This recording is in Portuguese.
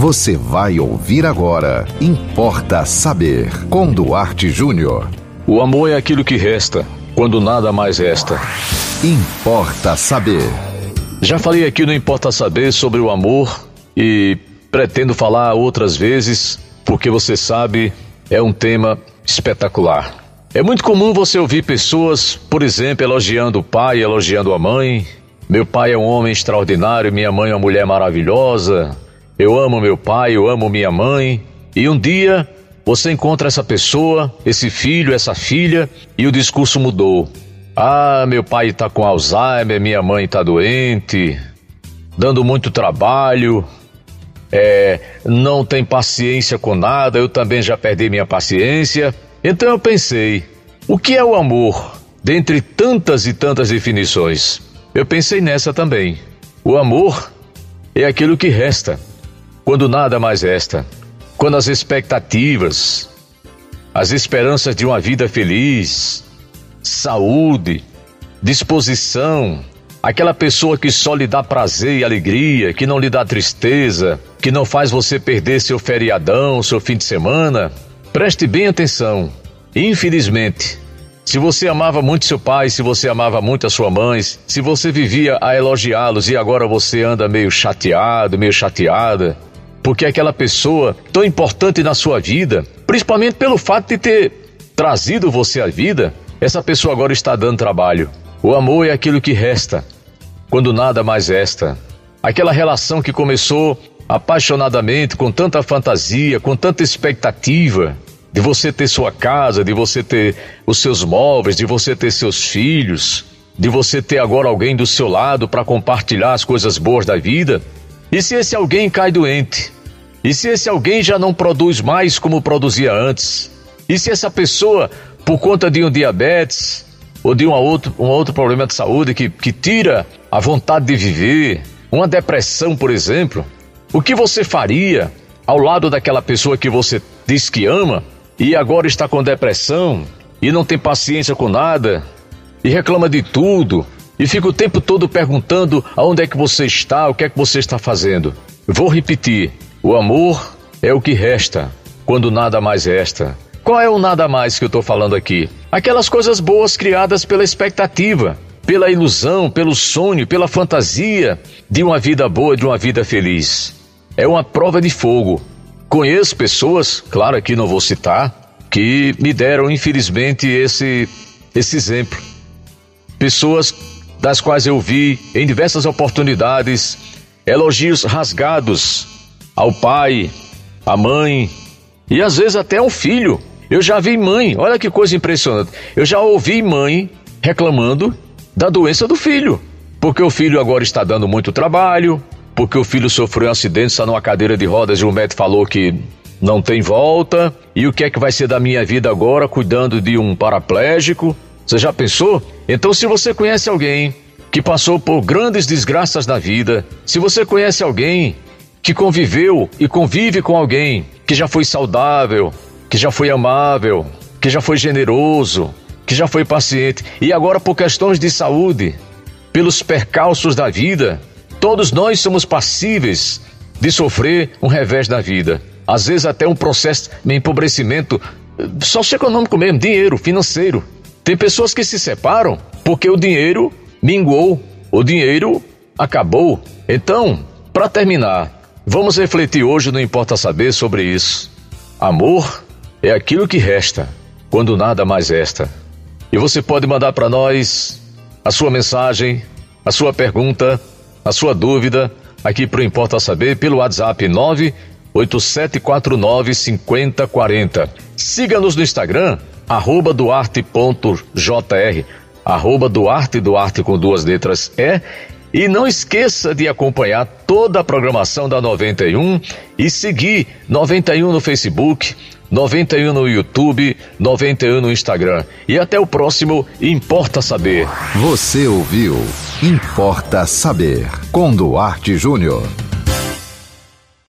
Você vai ouvir agora. Importa saber. Com Duarte Júnior. O amor é aquilo que resta, quando nada mais resta. Importa saber. Já falei aqui no Importa Saber sobre o amor e pretendo falar outras vezes, porque você sabe, é um tema espetacular. É muito comum você ouvir pessoas, por exemplo, elogiando o pai, elogiando a mãe. Meu pai é um homem extraordinário, minha mãe é uma mulher maravilhosa. Eu amo meu pai, eu amo minha mãe. E um dia você encontra essa pessoa, esse filho, essa filha, e o discurso mudou. Ah, meu pai está com Alzheimer, minha mãe está doente, dando muito trabalho, é, não tem paciência com nada, eu também já perdi minha paciência. Então eu pensei, o que é o amor? Dentre tantas e tantas definições, eu pensei nessa também. O amor é aquilo que resta, quando nada mais resta, quando as expectativas, as esperanças de uma vida feliz, saúde, disposição, aquela pessoa que só lhe dá prazer e alegria, que não lhe dá tristeza, que não faz você perder seu feriadão, seu fim de semana. Preste bem atenção. Infelizmente, se você amava muito seu pai, se você amava muito a sua mãe, se você vivia a elogiá-los e agora você anda meio chateado, meio chateada, porque aquela pessoa tão importante na sua vida, principalmente pelo fato de ter trazido você à vida, essa pessoa agora está dando trabalho. O amor é aquilo que resta, quando nada mais resta. Aquela relação que começou apaixonadamente, com tanta fantasia, com tanta expectativa, de você ter sua casa, de você ter os seus móveis, de você ter seus filhos, de você ter agora alguém do seu lado para compartilhar as coisas boas da vida. E se esse alguém cai doente? E se esse alguém já não produz mais como produzia antes? E se essa pessoa por conta de um diabetes ou de um outro, um outro problema de saúde que, que tira a vontade de viver, uma depressão, por exemplo, o que você faria ao lado daquela pessoa que você diz que ama e agora está com depressão e não tem paciência com nada e reclama de tudo e fica o tempo todo perguntando aonde é que você está, o que é que você está fazendo? Vou repetir: o amor é o que resta quando nada mais resta. Qual é o nada mais que eu estou falando aqui? Aquelas coisas boas criadas pela expectativa, pela ilusão, pelo sonho, pela fantasia de uma vida boa, de uma vida feliz. É uma prova de fogo. Conheço pessoas, claro aqui não vou citar, que me deram infelizmente esse esse exemplo. Pessoas das quais eu vi em diversas oportunidades elogios rasgados ao pai, à mãe e às vezes até ao filho eu já vi mãe, olha que coisa impressionante. Eu já ouvi mãe reclamando da doença do filho, porque o filho agora está dando muito trabalho, porque o filho sofreu um acidente, está numa cadeira de rodas e o médico falou que não tem volta. E o que é que vai ser da minha vida agora cuidando de um paraplégico? Você já pensou? Então, se você conhece alguém que passou por grandes desgraças na vida, se você conhece alguém que conviveu e convive com alguém que já foi saudável, que já foi amável, que já foi generoso, que já foi paciente e agora por questões de saúde, pelos percalços da vida, todos nós somos passíveis de sofrer um revés da vida. Às vezes até um processo de empobrecimento eh, socioeconômico mesmo, dinheiro, financeiro. Tem pessoas que se separam porque o dinheiro minguou, o dinheiro acabou. Então, para terminar, vamos refletir hoje, não importa saber, sobre isso. Amor é aquilo que resta quando nada mais resta. E você pode mandar para nós a sua mensagem, a sua pergunta, a sua dúvida aqui para o Importa Saber pelo WhatsApp 98749 5040. Siga-nos no Instagram, arroba duarte.jr, arroba duarte, duarte com duas letras E. E não esqueça de acompanhar toda a programação da 91 e seguir 91 no Facebook, 91 no YouTube, 91 no Instagram. E até o próximo Importa Saber. Você ouviu Importa Saber com Duarte Júnior.